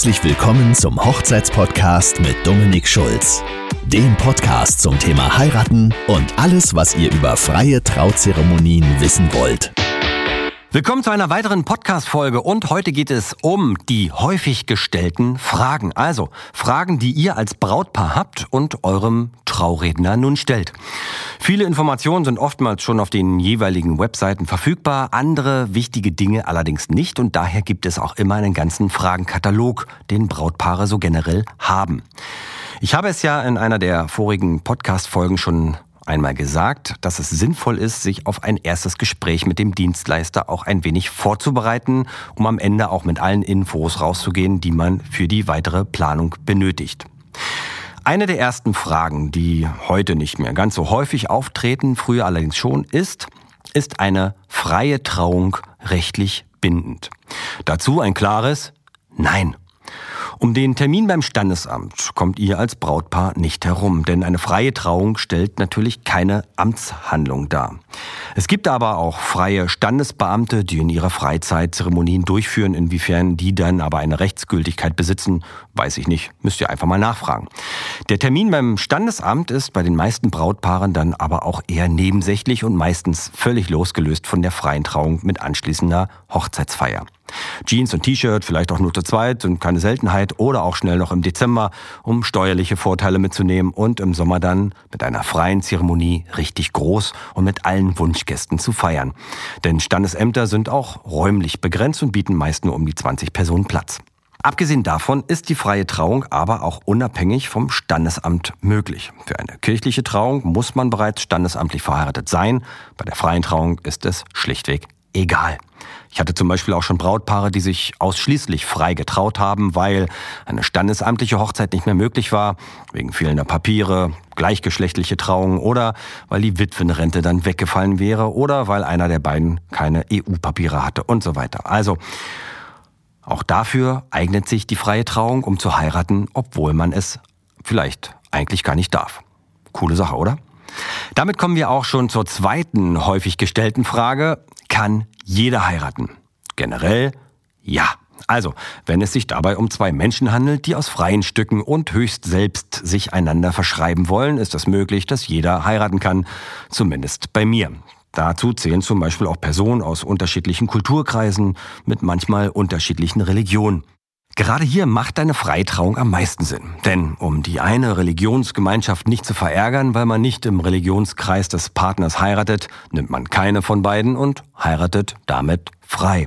Herzlich willkommen zum Hochzeitspodcast mit Dominik Schulz. Dem Podcast zum Thema Heiraten und alles, was ihr über freie Trauzeremonien wissen wollt. Willkommen zu einer weiteren Podcast-Folge und heute geht es um die häufig gestellten Fragen. Also Fragen, die ihr als Brautpaar habt und eurem Trauredner nun stellt. Viele Informationen sind oftmals schon auf den jeweiligen Webseiten verfügbar, andere wichtige Dinge allerdings nicht und daher gibt es auch immer einen ganzen Fragenkatalog, den Brautpaare so generell haben. Ich habe es ja in einer der vorigen Podcast-Folgen schon einmal gesagt, dass es sinnvoll ist, sich auf ein erstes Gespräch mit dem Dienstleister auch ein wenig vorzubereiten, um am Ende auch mit allen Infos rauszugehen, die man für die weitere Planung benötigt. Eine der ersten Fragen, die heute nicht mehr ganz so häufig auftreten, früher allerdings schon, ist, ist eine freie Trauung rechtlich bindend? Dazu ein klares Nein. Um den Termin beim Standesamt kommt ihr als Brautpaar nicht herum, denn eine freie Trauung stellt natürlich keine Amtshandlung dar. Es gibt aber auch freie Standesbeamte, die in ihrer Freizeit Zeremonien durchführen. Inwiefern die dann aber eine Rechtsgültigkeit besitzen, weiß ich nicht. Müsst ihr einfach mal nachfragen. Der Termin beim Standesamt ist bei den meisten Brautpaaren dann aber auch eher nebensächlich und meistens völlig losgelöst von der freien Trauung mit anschließender Hochzeitsfeier. Jeans und T-Shirt, vielleicht auch nur zu zweit, sind keine Seltenheit oder auch schnell noch im Dezember, um steuerliche Vorteile mitzunehmen und im Sommer dann mit einer freien Zeremonie richtig groß und mit allen Wunschgästen zu feiern. Denn Standesämter sind auch räumlich begrenzt und bieten meist nur um die 20 Personen Platz. Abgesehen davon ist die freie Trauung aber auch unabhängig vom Standesamt möglich. Für eine kirchliche Trauung muss man bereits standesamtlich verheiratet sein. Bei der freien Trauung ist es schlichtweg egal. Ich hatte zum Beispiel auch schon Brautpaare, die sich ausschließlich frei getraut haben, weil eine standesamtliche Hochzeit nicht mehr möglich war, wegen fehlender Papiere, gleichgeschlechtliche Trauungen oder weil die Witwenrente dann weggefallen wäre oder weil einer der beiden keine EU-Papiere hatte und so weiter. Also auch dafür eignet sich die freie Trauung, um zu heiraten, obwohl man es vielleicht eigentlich gar nicht darf. Coole Sache, oder? Damit kommen wir auch schon zur zweiten häufig gestellten Frage. Kann jeder heiraten? Generell ja. Also, wenn es sich dabei um zwei Menschen handelt, die aus freien Stücken und höchst selbst sich einander verschreiben wollen, ist es möglich, dass jeder heiraten kann. Zumindest bei mir. Dazu zählen zum Beispiel auch Personen aus unterschiedlichen Kulturkreisen mit manchmal unterschiedlichen Religionen. Gerade hier macht eine Freitrauung am meisten Sinn. Denn um die eine Religionsgemeinschaft nicht zu verärgern, weil man nicht im Religionskreis des Partners heiratet, nimmt man keine von beiden und heiratet damit frei.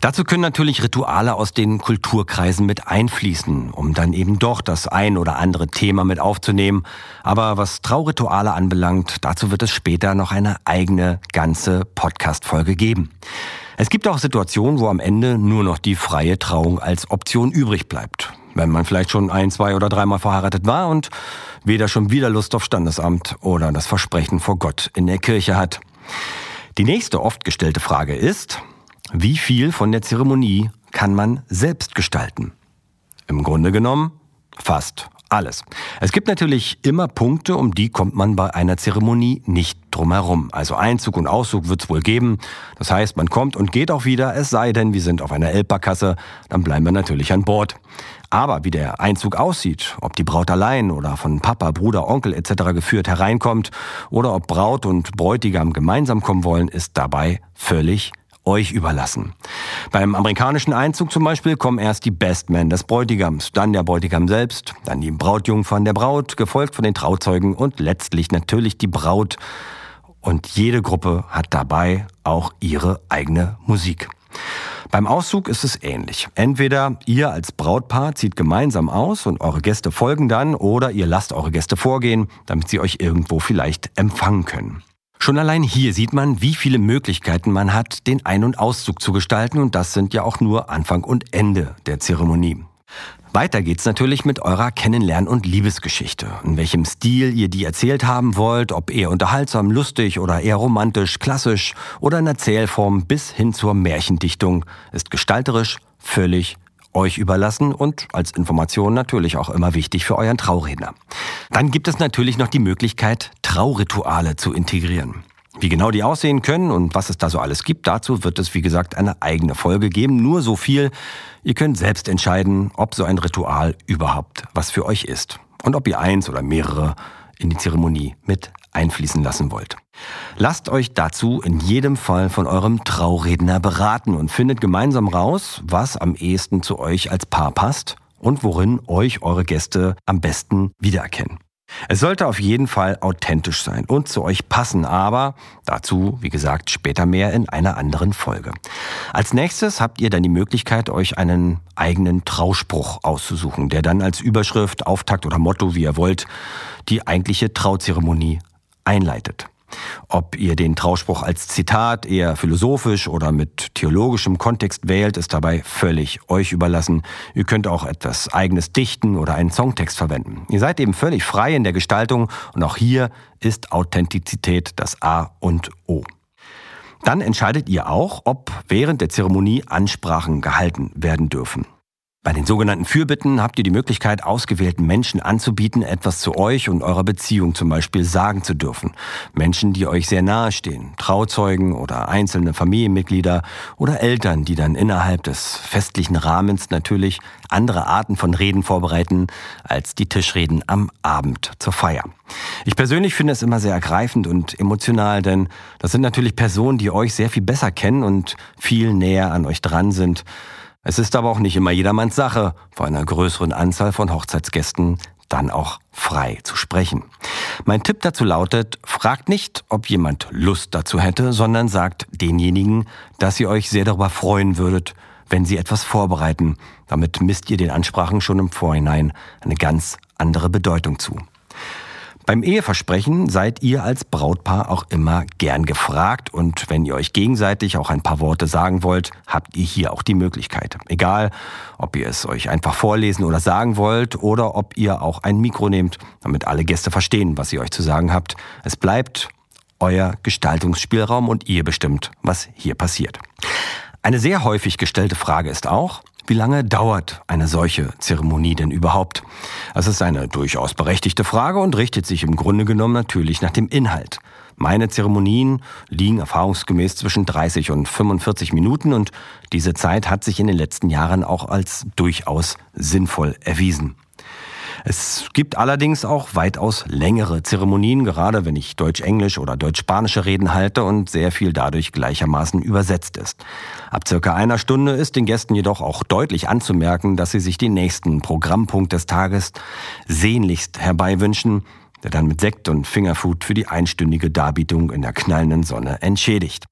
Dazu können natürlich Rituale aus den Kulturkreisen mit einfließen, um dann eben doch das ein oder andere Thema mit aufzunehmen. Aber was Traurituale anbelangt, dazu wird es später noch eine eigene ganze Podcast-Folge geben. Es gibt auch Situationen, wo am Ende nur noch die freie Trauung als Option übrig bleibt. Wenn man vielleicht schon ein, zwei oder dreimal verheiratet war und weder schon wieder Lust auf Standesamt oder das Versprechen vor Gott in der Kirche hat. Die nächste oft gestellte Frage ist, wie viel von der Zeremonie kann man selbst gestalten? Im Grunde genommen fast alles. Es gibt natürlich immer Punkte, um die kommt man bei einer Zeremonie nicht drumherum. Also Einzug und Auszug wird es wohl geben. Das heißt, man kommt und geht auch wieder, es sei denn, wir sind auf einer Elbbarkasse, dann bleiben wir natürlich an Bord. Aber wie der Einzug aussieht, ob die Braut allein oder von Papa, Bruder, Onkel etc. geführt hereinkommt oder ob Braut und Bräutigam gemeinsam kommen wollen, ist dabei völlig euch überlassen. Beim amerikanischen Einzug zum Beispiel kommen erst die Best Men des Bräutigams, dann der Bräutigam selbst, dann die Brautjungfern der Braut, gefolgt von den Trauzeugen und letztlich natürlich die Braut. Und jede Gruppe hat dabei auch ihre eigene Musik. Beim Auszug ist es ähnlich. Entweder ihr als Brautpaar zieht gemeinsam aus und eure Gäste folgen dann oder ihr lasst eure Gäste vorgehen, damit sie euch irgendwo vielleicht empfangen können. Schon allein hier sieht man, wie viele Möglichkeiten man hat, den Ein- und Auszug zu gestalten und das sind ja auch nur Anfang und Ende der Zeremonie. Weiter geht's natürlich mit eurer Kennenlern- und Liebesgeschichte. In welchem Stil ihr die erzählt haben wollt, ob eher unterhaltsam, lustig oder eher romantisch, klassisch oder in Erzählform bis hin zur Märchendichtung, ist gestalterisch völlig euch überlassen und als Information natürlich auch immer wichtig für euren Trauredner. Dann gibt es natürlich noch die Möglichkeit, Traurituale zu integrieren. Wie genau die aussehen können und was es da so alles gibt, dazu wird es, wie gesagt, eine eigene Folge geben. Nur so viel. Ihr könnt selbst entscheiden, ob so ein Ritual überhaupt was für euch ist. Und ob ihr eins oder mehrere in die Zeremonie mit einfließen lassen wollt. Lasst euch dazu in jedem Fall von eurem Trauredner beraten und findet gemeinsam raus, was am ehesten zu euch als Paar passt und worin euch eure Gäste am besten wiedererkennen. Es sollte auf jeden Fall authentisch sein und zu euch passen, aber dazu, wie gesagt, später mehr in einer anderen Folge. Als nächstes habt ihr dann die Möglichkeit, euch einen eigenen Trauspruch auszusuchen, der dann als Überschrift, Auftakt oder Motto, wie ihr wollt, die eigentliche Trauzeremonie einleitet. Ob ihr den Trauspruch als Zitat eher philosophisch oder mit theologischem Kontext wählt, ist dabei völlig euch überlassen. Ihr könnt auch etwas eigenes dichten oder einen Songtext verwenden. Ihr seid eben völlig frei in der Gestaltung und auch hier ist Authentizität das A und O. Dann entscheidet ihr auch, ob während der Zeremonie Ansprachen gehalten werden dürfen. Bei den sogenannten Fürbitten habt ihr die Möglichkeit, ausgewählten Menschen anzubieten, etwas zu euch und eurer Beziehung zum Beispiel sagen zu dürfen. Menschen, die euch sehr nahe stehen, Trauzeugen oder einzelne Familienmitglieder oder Eltern, die dann innerhalb des festlichen Rahmens natürlich andere Arten von Reden vorbereiten als die Tischreden am Abend zur Feier. Ich persönlich finde es immer sehr ergreifend und emotional, denn das sind natürlich Personen, die euch sehr viel besser kennen und viel näher an euch dran sind es ist aber auch nicht immer jedermanns Sache, vor einer größeren Anzahl von Hochzeitsgästen dann auch frei zu sprechen. Mein Tipp dazu lautet, fragt nicht, ob jemand Lust dazu hätte, sondern sagt denjenigen, dass ihr euch sehr darüber freuen würdet, wenn sie etwas vorbereiten. Damit misst ihr den Ansprachen schon im Vorhinein eine ganz andere Bedeutung zu. Beim Eheversprechen seid ihr als Brautpaar auch immer gern gefragt und wenn ihr euch gegenseitig auch ein paar Worte sagen wollt, habt ihr hier auch die Möglichkeit. Egal, ob ihr es euch einfach vorlesen oder sagen wollt oder ob ihr auch ein Mikro nehmt, damit alle Gäste verstehen, was ihr euch zu sagen habt. Es bleibt euer Gestaltungsspielraum und ihr bestimmt, was hier passiert. Eine sehr häufig gestellte Frage ist auch, wie lange dauert eine solche Zeremonie denn überhaupt? Das ist eine durchaus berechtigte Frage und richtet sich im Grunde genommen natürlich nach dem Inhalt. Meine Zeremonien liegen erfahrungsgemäß zwischen 30 und 45 Minuten und diese Zeit hat sich in den letzten Jahren auch als durchaus sinnvoll erwiesen. Es gibt allerdings auch weitaus längere Zeremonien, gerade wenn ich Deutsch-Englisch oder Deutsch-Spanische Reden halte und sehr viel dadurch gleichermaßen übersetzt ist. Ab circa einer Stunde ist den Gästen jedoch auch deutlich anzumerken, dass sie sich den nächsten Programmpunkt des Tages sehnlichst herbeiwünschen, der dann mit Sekt und Fingerfood für die einstündige Darbietung in der knallenden Sonne entschädigt.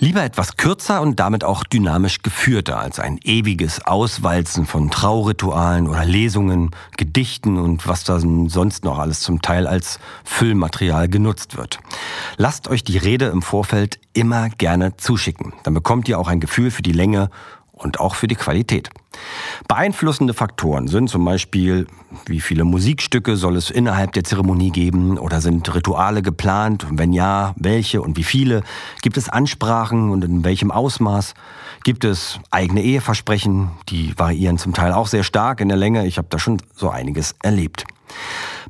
Lieber etwas kürzer und damit auch dynamisch geführter als ein ewiges Auswalzen von Trauritualen oder Lesungen, Gedichten und was da sonst noch alles zum Teil als Füllmaterial genutzt wird. Lasst euch die Rede im Vorfeld immer gerne zuschicken. Dann bekommt ihr auch ein Gefühl für die Länge und auch für die Qualität. Beeinflussende Faktoren sind zum Beispiel, wie viele Musikstücke soll es innerhalb der Zeremonie geben oder sind Rituale geplant? wenn ja, welche und wie viele? Gibt es Ansprachen und in welchem Ausmaß? Gibt es eigene Eheversprechen? Die variieren zum Teil auch sehr stark in der Länge. Ich habe da schon so einiges erlebt.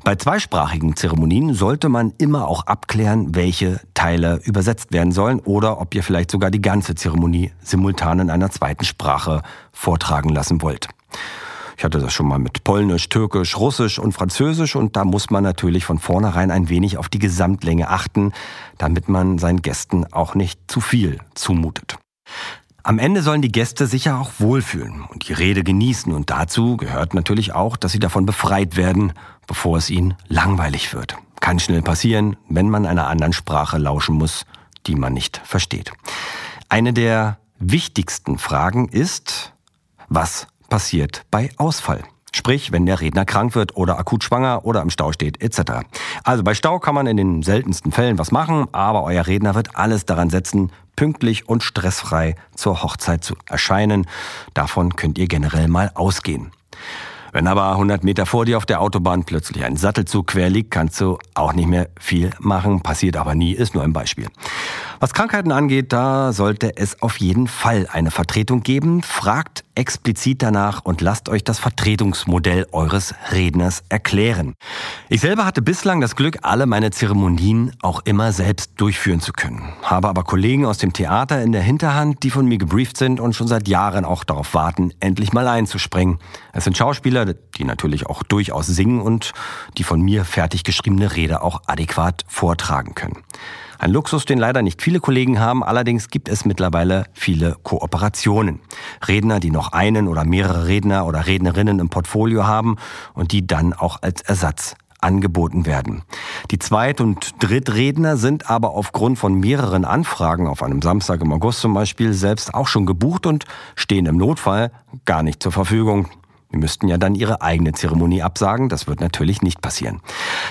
Bei zweisprachigen Zeremonien sollte man immer auch abklären, welche Teile übersetzt werden sollen oder ob ihr vielleicht sogar die ganze Zeremonie simultan in einer zweiten Sprache vortragen lassen wollt. Ich hatte das schon mal mit Polnisch, Türkisch, Russisch und Französisch und da muss man natürlich von vornherein ein wenig auf die Gesamtlänge achten, damit man seinen Gästen auch nicht zu viel zumutet. Am Ende sollen die Gäste sicher auch wohlfühlen und die Rede genießen und dazu gehört natürlich auch, dass sie davon befreit werden, bevor es ihnen langweilig wird. Kann schnell passieren, wenn man einer anderen Sprache lauschen muss, die man nicht versteht. Eine der wichtigsten Fragen ist, was passiert bei Ausfall? Sprich, wenn der Redner krank wird oder akut schwanger oder im Stau steht, etc. Also bei Stau kann man in den seltensten Fällen was machen, aber euer Redner wird alles daran setzen, pünktlich und stressfrei zur Hochzeit zu erscheinen. Davon könnt ihr generell mal ausgehen. Wenn aber 100 Meter vor dir auf der Autobahn plötzlich ein Sattelzug quer liegt, kannst du auch nicht mehr viel machen. Passiert aber nie, ist nur ein Beispiel. Was Krankheiten angeht, da sollte es auf jeden Fall eine Vertretung geben. Fragt explizit danach und lasst euch das Vertretungsmodell eures Redners erklären. Ich selber hatte bislang das Glück, alle meine Zeremonien auch immer selbst durchführen zu können. Habe aber Kollegen aus dem Theater in der Hinterhand, die von mir gebrieft sind und schon seit Jahren auch darauf warten, endlich mal einzuspringen. Es sind Schauspieler, die natürlich auch durchaus singen und die von mir fertig geschriebene Rede auch adäquat vortragen können. Ein Luxus, den leider nicht viele Kollegen haben, allerdings gibt es mittlerweile viele Kooperationen. Redner, die noch einen oder mehrere Redner oder Rednerinnen im Portfolio haben und die dann auch als Ersatz angeboten werden. Die Zweit- und Drittredner sind aber aufgrund von mehreren Anfragen auf einem Samstag im August zum Beispiel selbst auch schon gebucht und stehen im Notfall gar nicht zur Verfügung. Wir müssten ja dann ihre eigene Zeremonie absagen. Das wird natürlich nicht passieren.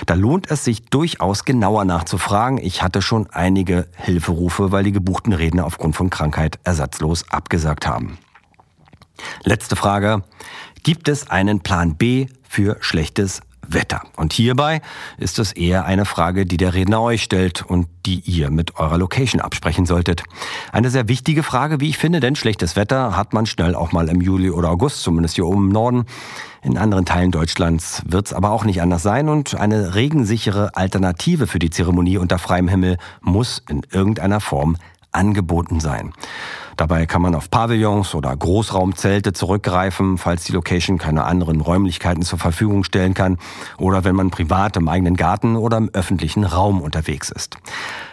Da lohnt es sich durchaus genauer nachzufragen. Ich hatte schon einige Hilferufe, weil die gebuchten Redner aufgrund von Krankheit ersatzlos abgesagt haben. Letzte Frage. Gibt es einen Plan B für schlechtes Wetter. Und hierbei ist es eher eine Frage, die der Redner euch stellt und die ihr mit eurer Location absprechen solltet. Eine sehr wichtige Frage, wie ich finde, denn schlechtes Wetter hat man schnell auch mal im Juli oder August, zumindest hier oben im Norden. In anderen Teilen Deutschlands wird es aber auch nicht anders sein und eine regensichere Alternative für die Zeremonie unter freiem Himmel muss in irgendeiner Form angeboten sein. Dabei kann man auf Pavillons oder Großraumzelte zurückgreifen, falls die Location keine anderen Räumlichkeiten zur Verfügung stellen kann oder wenn man privat im eigenen Garten oder im öffentlichen Raum unterwegs ist.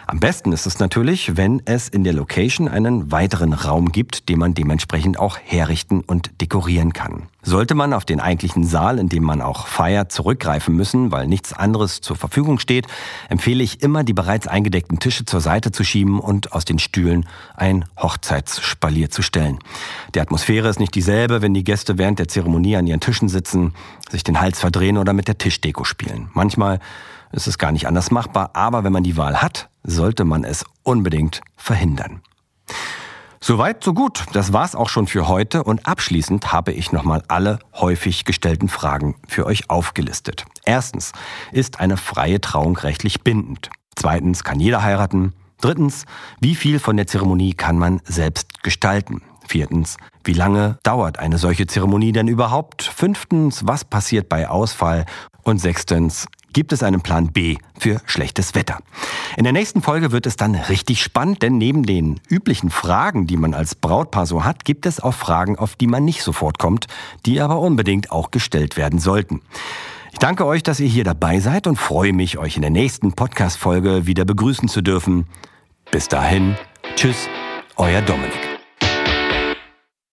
Am besten ist es natürlich, wenn es in der Location einen weiteren Raum gibt, den man dementsprechend auch herrichten und dekorieren kann. Sollte man auf den eigentlichen Saal, in dem man auch feiert, zurückgreifen müssen, weil nichts anderes zur Verfügung steht, empfehle ich immer, die bereits eingedeckten Tische zur Seite zu schieben und aus den Stühlen ein Hochzeitsspalier zu stellen. Die Atmosphäre ist nicht dieselbe, wenn die Gäste während der Zeremonie an ihren Tischen sitzen, sich den Hals verdrehen oder mit der Tischdeko spielen. Manchmal ist es gar nicht anders machbar, aber wenn man die Wahl hat, sollte man es unbedingt verhindern. Soweit, so gut. Das war's auch schon für heute und abschließend habe ich nochmal alle häufig gestellten Fragen für euch aufgelistet. Erstens, ist eine freie Trauung rechtlich bindend? Zweitens, kann jeder heiraten? Drittens, wie viel von der Zeremonie kann man selbst gestalten? Viertens, wie lange dauert eine solche Zeremonie denn überhaupt? Fünftens, was passiert bei Ausfall? Und sechstens, gibt es einen Plan B für schlechtes Wetter. In der nächsten Folge wird es dann richtig spannend, denn neben den üblichen Fragen, die man als Brautpaar so hat, gibt es auch Fragen, auf die man nicht sofort kommt, die aber unbedingt auch gestellt werden sollten. Ich danke euch, dass ihr hier dabei seid und freue mich, euch in der nächsten Podcast-Folge wieder begrüßen zu dürfen. Bis dahin, tschüss, euer Dominik.